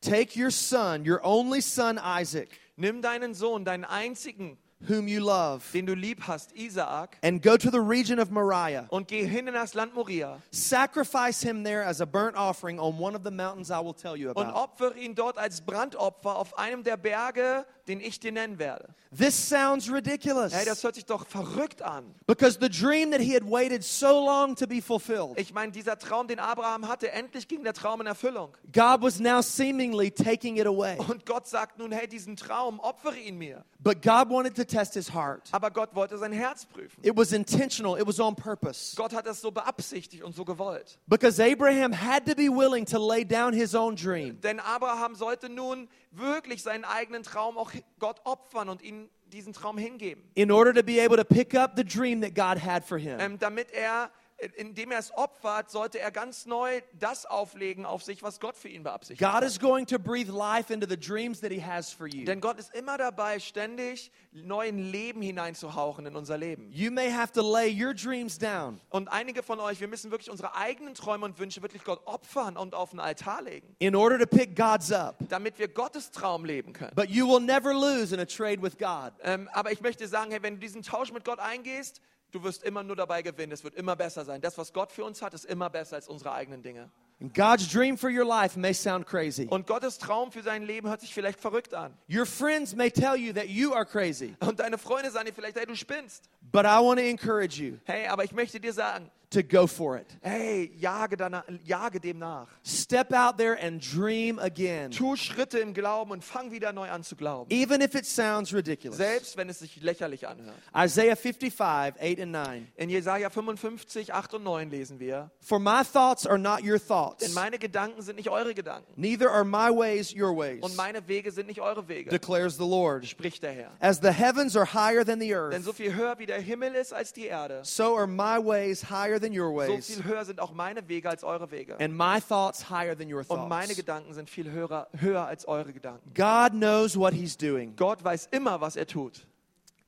Take your son, your only son Isaac,
nimm deinen Sohn, deinen einzigen,
whom you love,
den du lieb hast, Isaak,
and go to the region of Moriah.
und geh hin in das Land Moria
Sacrifice him there as a burnt offering on one of the mountains I will tell you
und
about.
opfere ihn dort als Brandopfer auf einem der Berge, den ich dir nennen werde.
This sounds ridiculous
Hey, das hört sich doch verrückt an.
because the dream that he had waited so long to be fulfilled,
Ich meine, dieser Traum, den Abraham hatte, endlich ging der Traum in Erfüllung.
God was now seemingly taking it away.
Und Gott sagt nun, hey, diesen Traum, opfere ihn mir.
But God wanted to test his heart.
Aber Gott wollte sein Herz prüfen.
It was intentional, it was on purpose.
Gott hat das so beabsichtigt und so gewollt.
Because Abraham had to be willing to lay down his own dream.
Denn Abraham sollte nun wirklich seinen eigenen Traum auch Gott opfern und ihm diesen Traum hingeben.
in order to be able to pick up the dream that God had for him.
Ähm, damit er, indem er es opfert, sollte er ganz neu das auflegen auf sich, was Gott für ihn beabsichtigt
God
hat.
is going to breathe life into the dreams that He has for you.
Denn Gott ist immer dabei, ständig neuen Leben hineinzuhauchen in unser Leben.
You may have to lay your dreams down
Und einige von euch, wir müssen wirklich unsere eigenen Träume und Wünsche wirklich Gott opfern und auf den Altar legen,
in order to pick God's up.
damit wir Gottes Traum leben können.
But you will never lose in a trade with God.
Ähm, aber ich möchte sagen, hey, wenn du diesen Tausch mit Gott eingehst, du wirst immer nur dabei gewinnen. Es wird immer besser sein. Das, was Gott für uns hat, ist immer besser als unsere eigenen Dinge.
God's dream for your life may sound crazy.
Und Gottes Traum für sein Leben hört sich vielleicht verrückt an.
Your friends may tell you that you are crazy.
Und deine Freunde sagen dir vielleicht, hey, du spinnst.
But I want to encourage you
Hey, aber ich möchte dir sagen,
to go for it.
hey, jage, danach, jage dem nach.
Step out there and dream again.
Tu Schritte im Glauben und fang wieder neu an zu glauben.
Even if it sounds ridiculous.
Selbst wenn es sich lächerlich anhört.
Isaiah 55, 8 and 9.
In Jesaja 55, 8 und 9 lesen wir,
For my thoughts are not your
denn
thoughts,
meine Gedanken sind nicht eure Gedanken
neither are my ways your ways,
und meine Wege sind nicht eure Wege,
declares the Lord.
spricht der Herr.
As the heavens are higher than the
Denn
earth,
so viel höher wie der Himmel ist als die Erde,
so are my ways higher than your
so
ways,
viel höher sind auch meine Wege als eure Wege.
and my thoughts higher than your
Und meine
thoughts.
Gedanken sind viel höher, höher als eure Gedanken.
God knows what He's doing.
Gott weiß immer, was er tut.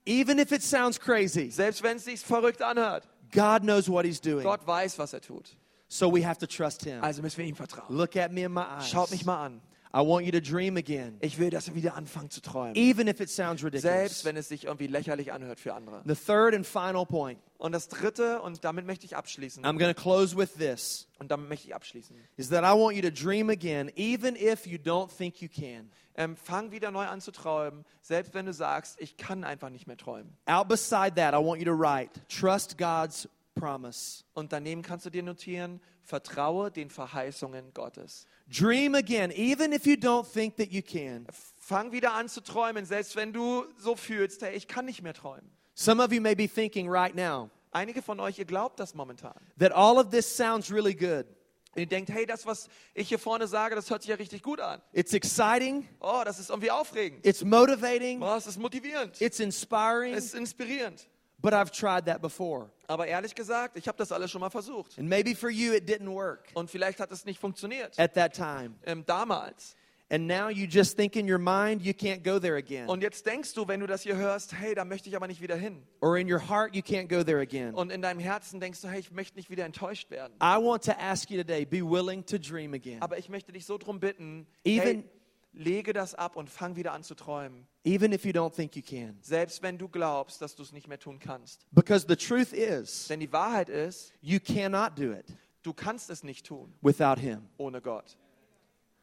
Even if it sounds crazy,
Selbst wenn es sich verrückt anhört.
God knows what He's doing.
Gott weiß, was er tut.
So we have to trust Him.
Also müssen wir ihm vertrauen.
Look at me in my eyes.
Schaut mich mal an.
I want you to dream again,
Ich will, dass ihr wieder anfangt zu träumen.
even if it sounds
Selbst
ridiculous.
wenn es sich irgendwie lächerlich anhört für andere.
The third and final point,
Und das dritte, und damit möchte ich abschließen,
I'm going to close with this,
und damit möchte ich abschließen.
is that I want you to dream again, even if you don't think you can.
Ähm, fang wieder neu an zu träumen, selbst wenn du sagst, ich kann einfach nicht mehr träumen.
Out beside that, I want you to write, trust God's promise.
Und daneben kannst du dir notieren, vertraue den Verheißungen Gottes.
Dream again, even if you don't think that you can.
Fang wieder an zu träumen, selbst wenn du so fühlst, hey, ich kann nicht mehr träumen.
Some of you may be thinking right now
Einige von euch, ihr glaubt das momentan.
that all of this sounds really good.
Und ihr denkt, hey, das, was ich hier vorne sage, das hört sich ja richtig gut an.
It's exciting,
Oh, das ist irgendwie aufregend.
it's motivating,
Oh, es ist motivierend.
it's inspiring,
Es ist inspirierend.
But I've tried that before.
Aber ehrlich gesagt, ich habe das alles schon mal versucht.
And maybe for you it didn't work
Und vielleicht hat es nicht funktioniert.
at that time.
Ähm, damals.
And now you just think in your mind you can't go there again.
Und jetzt denkst du, wenn du das hier hörst, hey, da möchte ich aber nicht wieder hin.
Or in your heart you can't go there again.
Und in deinem Herzen denkst du, hey, ich möchte nicht wieder enttäuscht werden.
I want to ask you today be willing to dream again.
Aber ich möchte dich so drum bitten,
Even-
hey, lege das ab und fang wieder an zu träumen.
Even if you don't think you can.
Selbst wenn du glaubst, dass du es nicht mehr tun kannst.
Because the truth is,
Denn die Wahrheit ist,
you cannot do it
du kannst es nicht tun
without Him.
ohne Gott.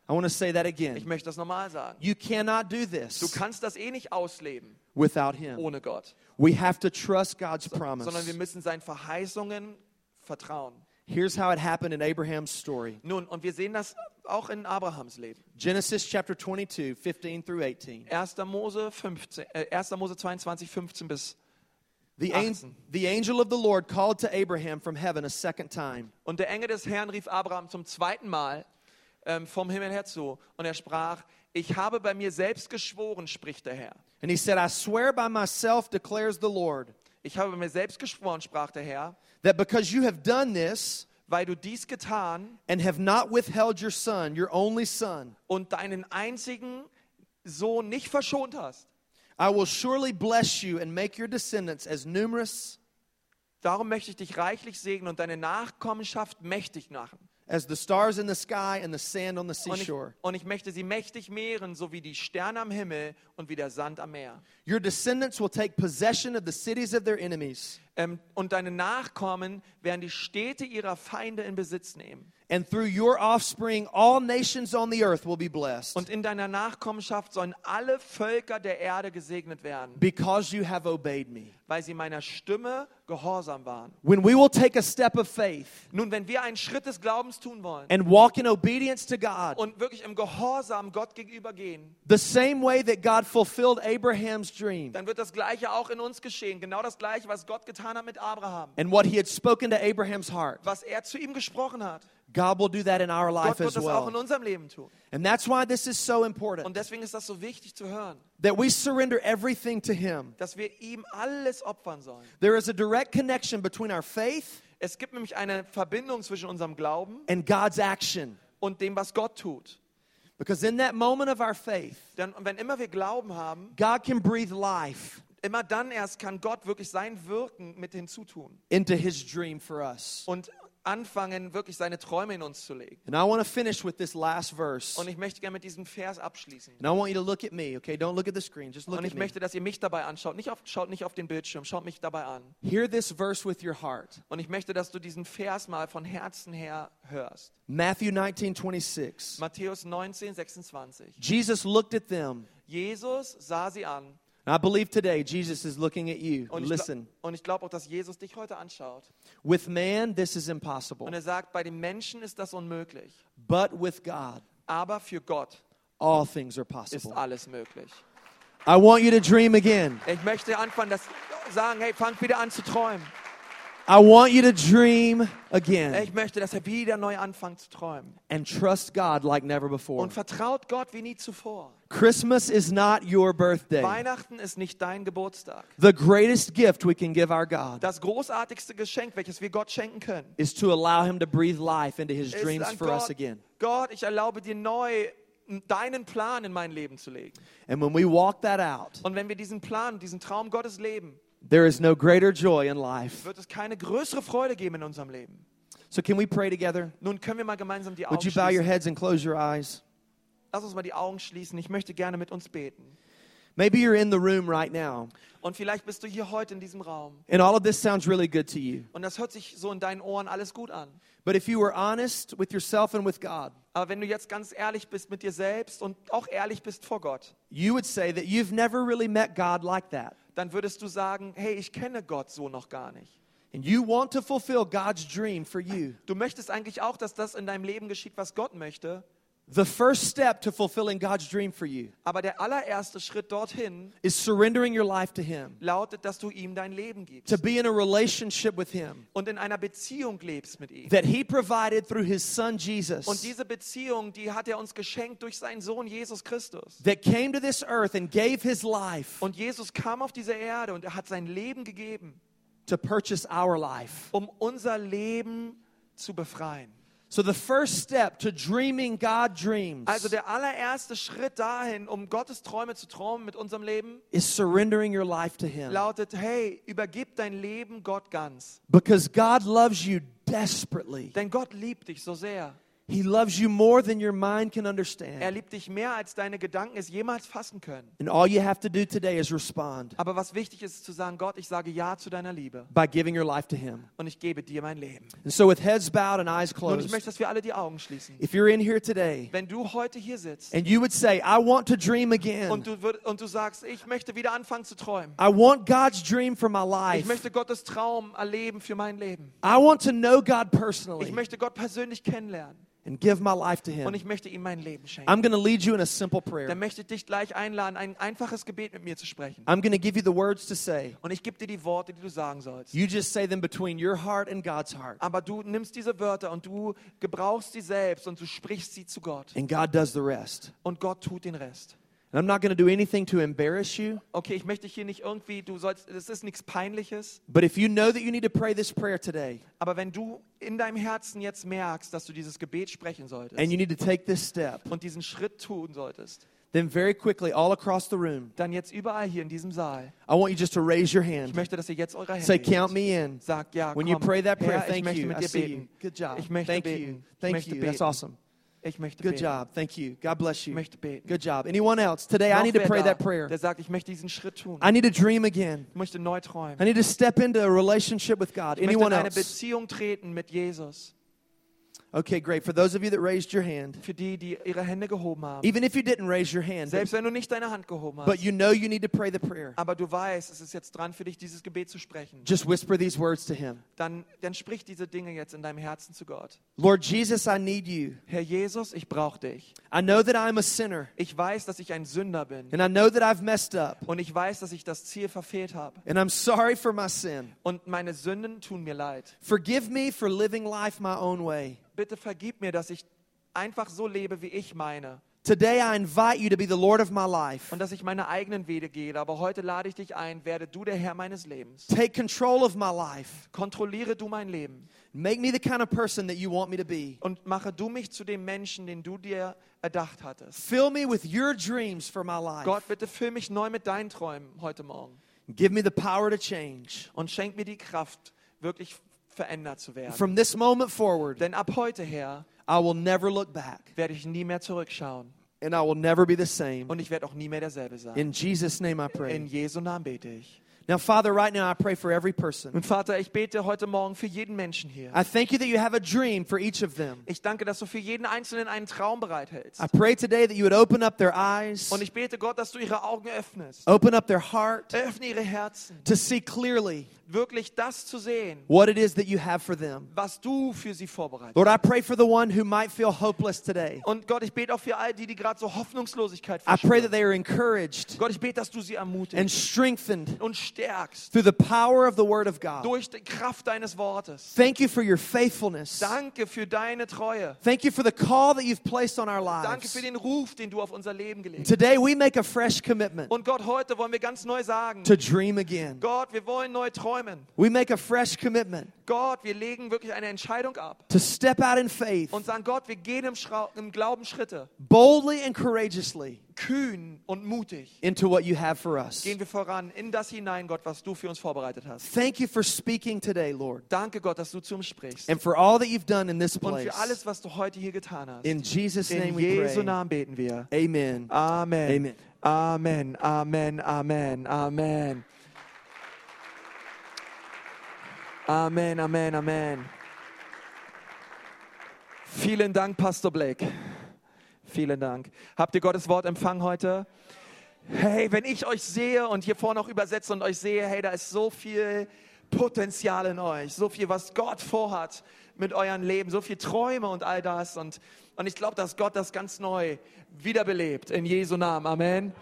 I want to say that
Ich
again.
möchte das normal sagen.
You cannot do
Du
this
kannst das eh nicht ausleben
without Him.
ohne Gott.
We have to trust God's
Sondern wir
promise.
müssen seinen Verheißungen vertrauen.
Here's how it happened in Abraham's story
Nun, und wir sehen das auch in Abrahams Leben.
Genesis chapter 22, 15 through 18.
1. Mose, 15, äh, 1. Mose 22, 15 bis.
The,
18.
an- the angel of the Lord called to Abraham from heaven a second time.
Und der Engel des Herrn rief Abraham zum zweiten Mal ähm, vom Himmel her zu. Und er sprach, ich habe bei mir selbst geschworen, spricht der Herr.
And he said, I swear by myself, declares the Lord,
Ich habe bei mir selbst geschworen, sprach der Herr,
that because you have done this
weil du dies getan
and have not withheld your son, your only son,
und deinen einzigen Sohn nicht verschont hast.
I will surely bless you and make your descendants as numerous
Darum möchte ich dich reichlich segnen und deine Nachkommenschaft mächtig machen.
as the stars in the sky and the sand on the
Und ich,
seashore.
und ich möchte sie mächtig mehren, so wie die Sterne am Himmel und wie der Sand am Meer.
Your descendants will take possession of the cities of their enemies,
Ähm, und deine Nachkommen werden die Städte ihrer Feinde in Besitz nehmen.
and through your offspring, all nations on the earth will be blessed.
Und in deiner Nachkommenschaft sollen alle Völker der Erde gesegnet werden,
because you have obeyed me.
weil sie meiner Stimme gehorsam waren.
When we will take a step of faith
Nun, wenn wir einen Schritt des Glaubens tun wollen
and walk in obedience to God,
und wirklich im Gehorsam Gott gegenüber gehen,
the same way that God fulfilled Abraham's dream
dann wird das Gleiche auch in uns geschehen. Genau das Gleiche, was Gott getan hat mit Abraham.
and what he had spoken to Abraham's heart,
Was er zu ihm gesprochen hat.
God will do that in our
Gott
life
wird
as
das auch in
well.
unserem Leben tun.
And that's why this is so important
Und deswegen ist das so wichtig zu hören,
that we surrender everything to him.
dass wir ihm alles opfern sollen.
There is a direct connection between our faith
Es gibt nämlich eine Verbindung zwischen unserem Glauben
and God's action.
und dem, was Gott tut.
Because in that moment of our faith,
Denn wenn immer wir Glauben haben,
God can breathe life
immer dann erst kann Gott wirklich sein Wirken mit hinzutun
into his dream for us.
und anfangen, wirklich seine Träume in uns zu legen.
And I want to finish with this last verse.
Und ich möchte gerne mit diesem Vers abschließen.
And I want you to look at me, okay? Don't look at the screen, just look
Und
at
ich
me.
möchte, dass ihr mich dabei anschaut. Nicht auf, schaut nicht auf den Bildschirm, schaut mich dabei an.
Hear this verse with your heart.
Und ich möchte, dass du diesen Vers mal von Herzen her hörst.
Matthew 19, 26.
Matthäus 19, 26.
Jesus looked at them.
Jesus sah sie an.
I believe today Jesus is looking at you.
Und ich,
Listen,
gla- und ich glaube auch, dass Jesus dich heute anschaut.
with man, this is impossible.
Und er sagt, bei den Menschen ist das unmöglich.
But with God,
Aber für Gott
all things are
ist
possible.
alles möglich.
I want you to dream again.
Ich möchte anfangen, das sagen, hey, fangt wieder an zu träumen.
I want you to dream again
Ich möchte, dass er wieder neu anfängt zu träumen.
and trust God like never before.
Und vertraut Gott wie nie zuvor.
Christmas is not your birthday.
Weihnachten ist nicht dein Geburtstag.
The greatest gift we can give our God
Das großartigste Geschenk, welches wir Gott schenken können,
is to allow Him to breathe life into His dreams for us
Gott,
again.
Gott, ich erlaube dir neu deinen Plan in mein Leben zu legen.
And when we walk that out,
Und wenn wir diesen Plan, diesen Traum Gottes leben,
there is no greater joy in life.
wird es keine größere Freude geben in unserem Leben.
So, can we pray together?
Nun können wir mal gemeinsam die
Would
Augen
you bow your
schließen.
heads and close your eyes?
Lass uns mal die Augen schließen. Ich möchte gerne mit uns beten.
Maybe you're in the room right now,
Und vielleicht bist du hier heute in diesem Raum.
and all of this sounds really good to you.
Und das hört sich so in deinen Ohren alles gut an.
But if you were honest with yourself and with God,
Aber wenn du jetzt ganz ehrlich bist mit dir selbst und auch ehrlich bist vor Gott,
you would say that you've never really met God like that.
Dann würdest du sagen, hey, ich kenne Gott so noch gar nicht.
And you want to fulfill God's dream for you.
Du möchtest eigentlich auch, dass das in deinem Leben geschieht, was Gott möchte.
The first step to fulfilling God's dream for you
Aber der allererste Schritt dorthin
is surrendering your life to Him,
lautet, dass du ihm dein Leben gibst
to be in a relationship with Him
und in einer Beziehung lebst mit ihm.
that He provided through His Son
Und
Jesus,
diese Beziehung, die hat er uns geschenkt durch seinen Sohn Jesus Christus.
that came to this earth and gave His life
Und Jesus kam auf diese Erde und er hat sein Leben gegeben,
to purchase our life.
um unser Leben zu befreien.
So, the first step to dreaming God dreams
Also der allererste Schritt dahin, um Gottes Träume zu träumen mit unserem Leben,
is surrendering your life to Him.
lautet, hey, übergib dein Leben Gott ganz.
Because God loves you desperately.
Denn Gott liebt dich so sehr.
He loves you more than your mind can
Er
understand.
liebt dich mehr, als deine Gedanken es jemals fassen können.
And all you have to do today is respond
Aber was wichtig ist, ist zu sagen, Gott, ich sage Ja zu deiner Liebe
by giving your life to Him.
und ich gebe dir mein Leben.
And so, with heads bowed and eyes
Und ich
closed,
möchte, dass wir alle die Augen schließen.
if you're in here today
Wenn du heute hier sitzt
and you would say, I want to dream again,
und du, würd- und du sagst, ich möchte wieder anfangen zu träumen.
I want God's dream for my
Ich
life,
möchte Gottes Traum erleben für mein Leben.
I want to know God
Ich
personally
möchte Gott persönlich kennenlernen
and give my life to
und
Him,
ich möchte ihm mein Leben schenken.
I'm going to lead you in a simple prayer.
Dann möchte ich dich gleich einladen, ein einfaches Gebet mit mir zu sprechen.
I'm going to give you the words to say.
Und ich gebe dir die Worte, die du sagen sollst.
You just say them between your heart and God's heart.
Aber du nimmst diese Wörter und du gebrauchst sie selbst und du sprichst sie zu Gott.
And God does the rest.
Und Gott tut den Rest.
And I'm not going to do anything to embarrass you,
Okay, ich möchte hier nicht irgendwie, du sollst, das ist nichts Peinliches.
but if you know that you need to pray this prayer today
Aber wenn du in deinem Herzen jetzt merkst, dass du dieses Gebet sprechen solltest
and you need to take this step,
und diesen Schritt tun solltest,
then very quickly, all across the room,
dann jetzt überall hier in diesem Saal.
I want you just to raise your
Ich
hand.
möchte, dass ihr jetzt eure Hände
Say,
hebt.
count me in.
Sagt, ja,
When
komm,
you pray that prayer,
Herr, ich
thank
möchte
you.
mit
I
dir
see you.
beten.
Good job.
Ich möchte
Thank
beten.
you.
Ich
Thank
möchte
you. That's
beten.
awesome.
Ich möchte
Good
beten.
job. Thank you. God bless
Ich
you.
möchte beten.
Good job. Anyone else? Today, I
Noch
need to
wer
pray
da,
that prayer.
Der sagt, ich möchte diesen Schritt tun.
I need to dream again.
Ich möchte neu träumen.
I need to step into a relationship with God.
Ich möchte in
Anyone
eine
else?
Beziehung treten mit Jesus.
Okay, great. For those of you that raised your hand,
Für die, die ihre Hände gehoben haben.
even if you didn't raise your hand,
Selbst wenn du nicht deine Hand gehoben
but you know you need to pray the prayer,
Aber du weißt, es ist jetzt dran für dich, dieses Gebet zu sprechen.
just whisper these words to Him
Dann, dann sprich diese Dinge jetzt in deinem Herzen zu Gott.
Lord Jesus, I need you.
Herr Jesus, ich brauche dich.
I know that I'm a sinner,
Ich weiß, dass ich ein Sünder bin.
and I know that I've messed up,
Und ich weiß, dass ich das Ziel verfehlt habe.
and I'm sorry for my sin.
Und meine Sünden tun mir leid.
Forgive me for living life my own way.
Bitte vergib mir, dass ich einfach so lebe, wie ich meine.
Today, I invite you to be the Lord of my life.
Und dass ich meine eigenen Wege gehe. Aber heute lade ich dich ein, werde du der Herr meines Lebens.
Take control of my life.
Kontrolliere du mein Leben.
Make me the kind of person that you want me to be.
Und mache du mich zu dem Menschen, den du dir erdacht hattest.
Fill me with your dreams for my life.
Gott, bitte füll mich neu mit deinen Träumen heute Morgen.
Give me the power to change.
Und schenk mir die Kraft, wirklich verändert zu werden.
From this moment forward,
Denn ab heute her
I will never look back,
werde ich nie mehr zurückschauen.
and I will never be the same.
Und ich werde auch nie mehr derselbe sein.
In Jesus' name I
In
pray.
Jesu Namen bete ich.
Now, Father, right now I pray for every person.
Und Vater, ich bete heute Morgen für jeden Menschen hier.
I thank you that you have a dream for each of them.
Ich danke, dass du für jeden Einzelnen einen Traum bereithältst.
I pray today that you would open up their eyes,
Und ich bete Gott, dass du ihre Augen öffnest.
open up their heart
Öffne ihre Herzen,
to see clearly
wirklich das zu sehen,
what it is that you have for them.
was du für sie vorbereitet
Lord, I pray for the one who might feel hopeless today.
Und Gott, ich bete auch für all die, die gerade so Hoffnungslosigkeit
I pray that they are encouraged
Gott, ich bete, dass du sie
and
ermutigst
strengthened
und stärkst
through the power of the Word of God.
durch die Kraft deines Wortes.
Thank you for your faithfulness.
Danke für deine Treue.
Thank you for the call that you've placed on our
Danke
lives.
für den Ruf, den du auf unser Leben gelegt hast.
Today we make a fresh commitment
Und Gott, heute wollen wir ganz neu sagen,
to dream again.
Gott, wir wollen neu träumen.
We make a fresh commitment
Gott, wir legen wirklich eine Entscheidung ab
to step out in faith
und sagen, Gott, wir gehen im, Schrau im Glauben Schritte,
boldly and courageously
kühn und mutig.
into what you have for us.
Gehen wir voran in das hinein, Gott, was du für uns vorbereitet hast.
Thank you for speaking today, Lord,
Danke, Gott, dass du zu uns sprichst.
and for all that you've done in this
Und
place.
für alles, was du heute hier getan hast.
In Jesus'
In
name we
Jesu
pray.
Namen beten wir.
Amen.
Amen.
Amen.
Amen. Amen. Amen. Amen. Amen. Amen. Amen. Vielen Dank, Pastor Blake. Vielen Dank. Habt ihr Gottes Wort empfangen heute? Hey, wenn ich euch sehe und hier vorne auch übersetze und euch sehe, hey, da ist so viel Potenzial in euch, so viel, was Gott vorhat mit eurem Leben, so viel Träume und all das. Und, und ich glaube, dass Gott das ganz neu wiederbelebt in Jesu Namen. Amen.